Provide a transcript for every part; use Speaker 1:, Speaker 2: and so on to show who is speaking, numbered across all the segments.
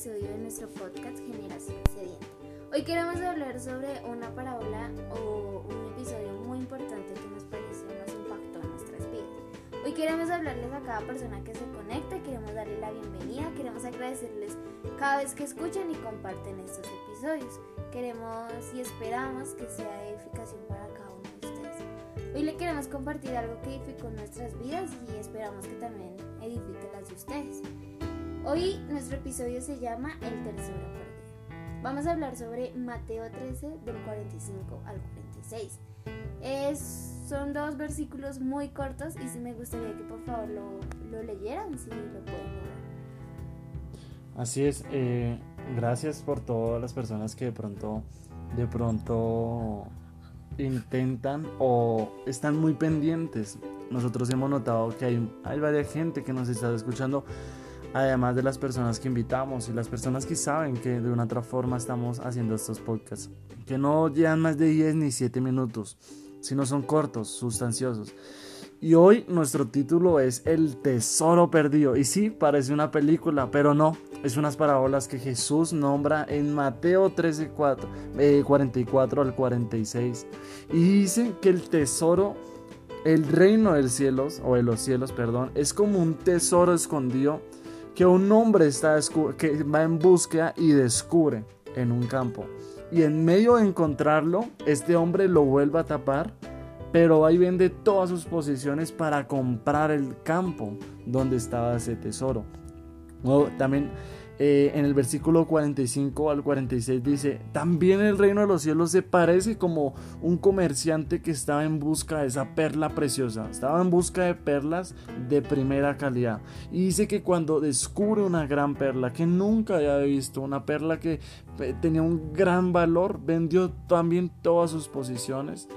Speaker 1: episodio de nuestro podcast Generación Sedienta. Hoy queremos hablar sobre una parábola o un episodio muy importante que nos pareció nos impactó en nuestras vidas. Hoy queremos hablarles a cada persona que se conecta, queremos darle la bienvenida, queremos agradecerles cada vez que escuchan y comparten estos episodios. Queremos y esperamos que sea edificación para cada uno de ustedes. Hoy le queremos compartir algo que edificó nuestras vidas y esperamos que también edifique las de ustedes. Hoy nuestro episodio se llama El Tesoro Perdido. Vamos a hablar sobre Mateo 13 del 45 al 46. Es, son dos versículos muy cortos y sí me gustaría que por favor lo, lo leyeran si lo pueden ver.
Speaker 2: Así es, eh, gracias por todas las personas que de pronto, de pronto intentan o están muy pendientes. Nosotros hemos notado que hay, hay varias gente que nos está escuchando además de las personas que invitamos y las personas que saben que de una otra forma estamos haciendo estos podcasts, que no llevan más de 10 ni 7 minutos, sino son cortos, sustanciosos. Y hoy nuestro título es El Tesoro Perdido. Y sí, parece una película, pero no. Es unas parábolas que Jesús nombra en Mateo 13, 4, 44 al 46. Y dice que el tesoro, el reino del cielos, o de los cielos, perdón, es como un tesoro escondido que un hombre está que va en búsqueda y descubre en un campo. Y en medio de encontrarlo, este hombre lo vuelve a tapar, pero y vende todas sus posiciones para comprar el campo donde estaba ese tesoro. O también eh, en el versículo 45 al 46 dice, también el reino de los cielos se parece como un comerciante que estaba en busca de esa perla preciosa, estaba en busca de perlas de primera calidad. Y dice que cuando descubre una gran perla que nunca había visto, una perla que eh, tenía un gran valor, vendió también todas sus posiciones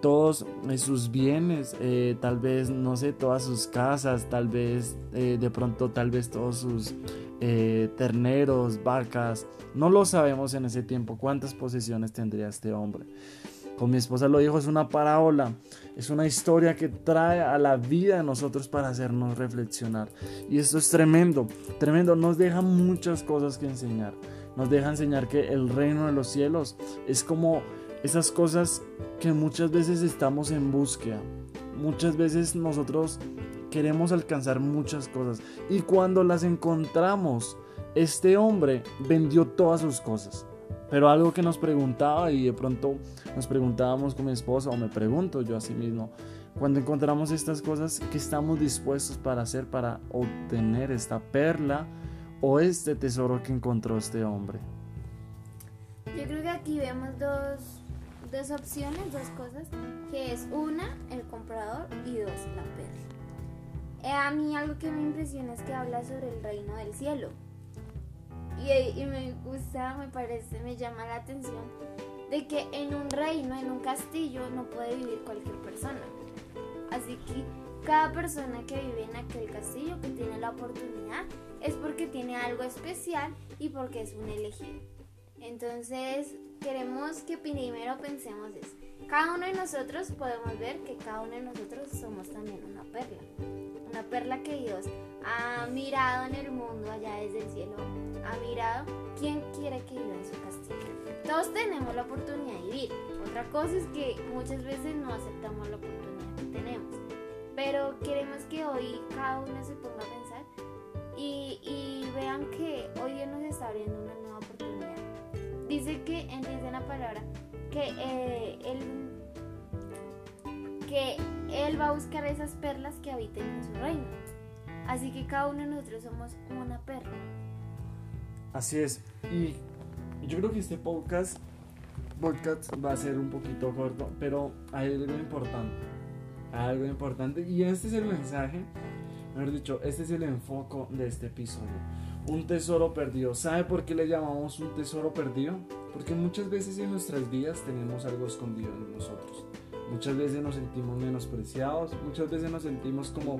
Speaker 2: todos eh, sus bienes, tal vez, no sé, todas sus casas, tal vez, de pronto, tal vez todos sus eh, terneros, vacas. No lo sabemos en ese tiempo cuántas posesiones tendría este hombre. Con mi esposa lo dijo, es una parábola, es una historia que trae a la vida de nosotros para hacernos reflexionar. Y esto es tremendo, tremendo, nos deja muchas cosas que enseñar. Nos deja enseñar que el reino de los cielos es como esas cosas que muchas veces estamos en búsqueda. Muchas veces nosotros queremos alcanzar muchas cosas. Y cuando las encontramos, este hombre vendió todas sus cosas. Pero algo que nos preguntaba y de pronto nos preguntábamos con mi esposa o me pregunto yo a sí mismo, cuando encontramos estas cosas, ¿qué estamos dispuestos para hacer para obtener esta perla o este tesoro que encontró este hombre?
Speaker 1: Yo creo que aquí vemos dos, dos opciones, dos cosas, que es una, el comprador y dos, la perla. Eh, a mí algo que me impresiona es que habla sobre el reino del cielo. Y, me gusta, me parece, me llama la atención de que en un reino, en un castillo, no puede vivir cualquier persona. Así que cada persona que vive en aquel castillo, que tiene la oportunidad, es porque tiene algo especial y porque es un elegido. Entonces, queremos que primero pensemos eso. Cada uno de nosotros podemos ver que cada uno de nosotros somos también una perla una perla que Dios ha mirado en el mundo allá desde el cielo, ha mirado quién quiere que viva en su castillo. Todos tenemos la oportunidad de vivir. Otra cosa es que muchas veces no aceptamos la oportunidad que tenemos. Pero queremos que hoy cada uno se ponga a pensar y, vean que hoy Dios nos está abriendo una nueva. Dice que, dice la palabra, que eh, Él que Él va a buscar esas perlas que habiten en su reino. Así que cada uno de nosotros somos una perla.
Speaker 2: Así es. Y yo creo que este podcast, podcast va a ser un poquito corto, pero hay algo importante. Algo importante. Y este es el mensaje, mejor dicho, este es el enfoque de este episodio. Un tesoro perdido. ¿Sabe por qué le llamamos un tesoro perdido? Porque muchas veces en nuestras vidas tenemos algo escondido en nosotros. Muchas veces nos sentimos menospreciados, muchas veces nos sentimos como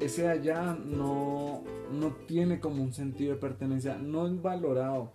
Speaker 2: ese allá no, no tiene como un sentido de pertenencia, no es valorado.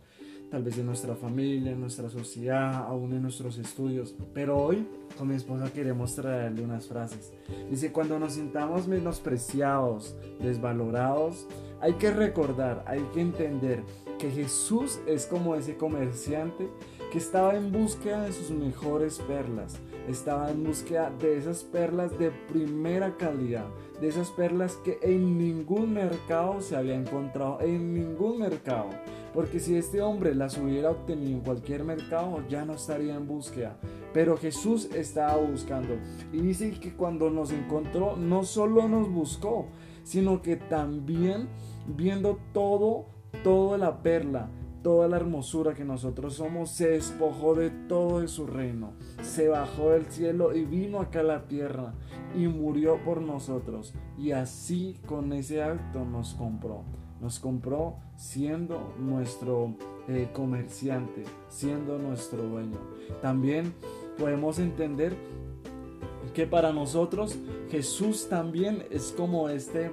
Speaker 2: Tal vez en nuestra familia, en nuestra sociedad, aún en nuestros estudios. Pero hoy con mi esposa queremos traerle unas frases. Dice, cuando nos sintamos menospreciados, desvalorados, hay que recordar, hay que entender que Jesús es como ese comerciante que estaba en búsqueda de sus mejores perlas, estaba en búsqueda de esas perlas de primera calidad, de esas perlas que en ningún mercado se había encontrado, en ningún mercado. Porque si este hombre las hubiera obtenido en cualquier mercado, ya no estaría en búsqueda. Pero Jesús estaba buscando. Y dice que cuando nos encontró, no solo nos buscó, sino que también viendo todo, toda la perla, toda la hermosura que nosotros somos, se despojó de todo de su reino, se bajó del cielo y vino acá a la tierra y murió por nosotros. Y así con ese acto nos compró. Nos compró siendo nuestro eh, comerciante, siendo nuestro dueño. También podemos entender que para nosotros Jesús también es como este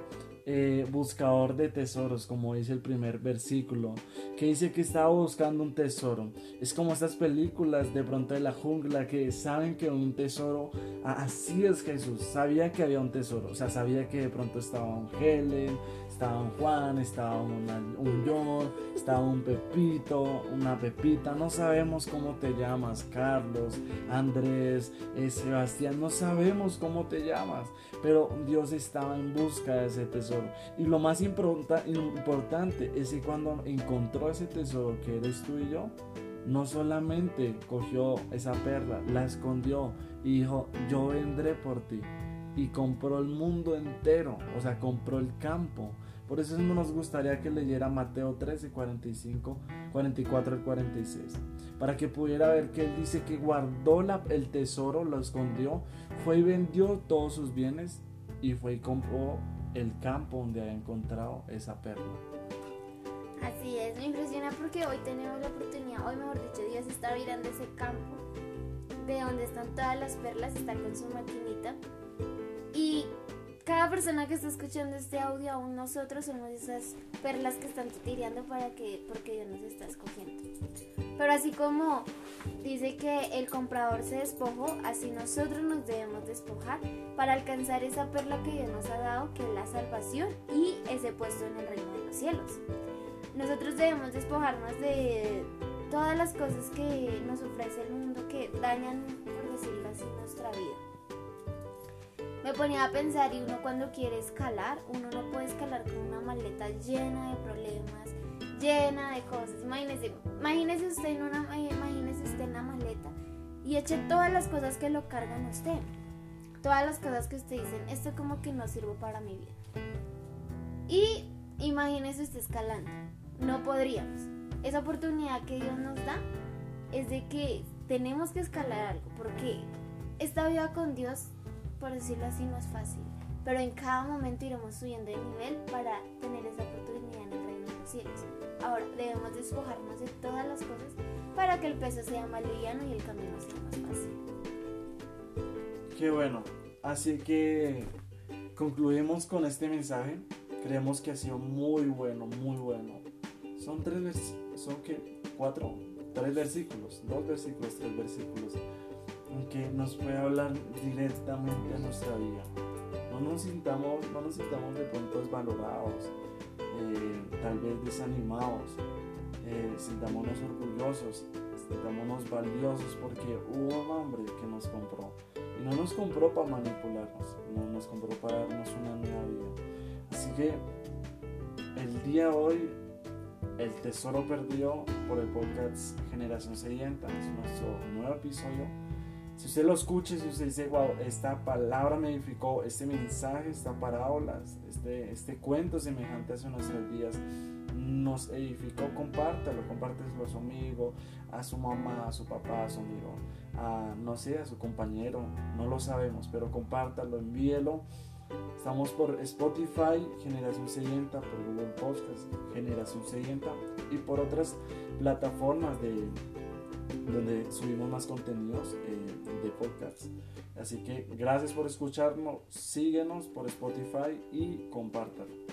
Speaker 2: eh, buscador de tesoros, como dice el primer versículo, que dice que estaba buscando un tesoro. Es como estas películas de pronto de la jungla que saben que un tesoro, así es Jesús, sabía que había un tesoro, o sea, sabía que de pronto estaba un Helen, estaba un Juan, estaba un John, estaba un Pepito, una Pepita, no sabemos cómo te llamas, Carlos, Andrés, eh, Sebastián, no sabemos cómo te llamas, pero Dios estaba en busca de ese tesoro. Y lo más importante es que cuando encontró ese tesoro que eres tú y yo, no solamente cogió esa perla, la escondió y dijo, yo vendré por ti. Y compró el mundo entero, o sea, compró el campo. Por eso nos gustaría que leyera Mateo 13, 45, 44 al 46. Para que pudiera ver que él dice que guardó el tesoro, lo escondió, fue y vendió todos sus bienes y fue y compró el campo donde había encontrado esa perla.
Speaker 1: Así es, me impresiona porque hoy tenemos la oportunidad, hoy mejor dicho, Dios está mirando ese campo de donde están todas las perlas, está con su maquinita cada persona que está escuchando este audio, aún nosotros somos esas perlas que están tirando para que, porque Dios nos está escogiendo. Pero así como dice que el comprador se despojó, así nosotros nos debemos despojar para alcanzar esa perla que Dios nos ha dado, que es la salvación y ese puesto en el reino de los cielos. Nosotros debemos despojarnos de todas las cosas que nos ofrece el mundo que dañan, por decirlo así, nuestra vida me ponía a pensar y uno cuando quiere escalar, uno no puede escalar con una maleta llena de problemas, llena de cosas. Imagínese, imagínese usted en una, imagínese usted en la maleta y eche todas las cosas que lo cargan usted. Todas las cosas que usted dice, esto como que no sirve para mi vida. Y imagínese usted escalando. No podríamos. Esa oportunidad que Dios nos da es de que tenemos que escalar algo, porque esta vida con Dios por decirlo así, no es fácil, pero en cada momento iremos subiendo de nivel para tener esa oportunidad en el reino de los cielos. Ahora debemos despojarnos de todas las cosas para que el peso sea más liviano y el camino sea más fácil.
Speaker 2: Qué bueno. Así que concluimos con este mensaje. Creemos que ha sido muy bueno, muy bueno. Son tres, son que cuatro, tres versículos, dos versículos, tres versículos que nos puede hablar directamente a nuestra vida. No nos sintamos, no nos sintamos de pronto desvalorados, eh, tal vez desanimados, eh, sintámonos orgullosos, sintámonos valiosos porque hubo un hombre que nos compró. Y no nos compró para manipularnos, no nos compró para darnos una nueva vida. Así que el día de hoy, el tesoro perdido por el podcast Generación Sedienta es nuestro nuevo episodio si usted lo escucha, si usted dice, wow, esta palabra me edificó, este mensaje, esta parábola, este, este cuento semejante hace nuestros días, nos edificó, compártalo, compártelo a su amigo, a su mamá, a su papá, a su amigo, a, no sé, a su compañero, no lo sabemos, pero compártalo, envíelo. Estamos por Spotify, Generación Sedienta, por Google Podcast, Generación Sedienta y por otras plataformas de donde subimos más contenidos eh, de podcast. Así que gracias por escucharnos, síguenos por Spotify y compártalo.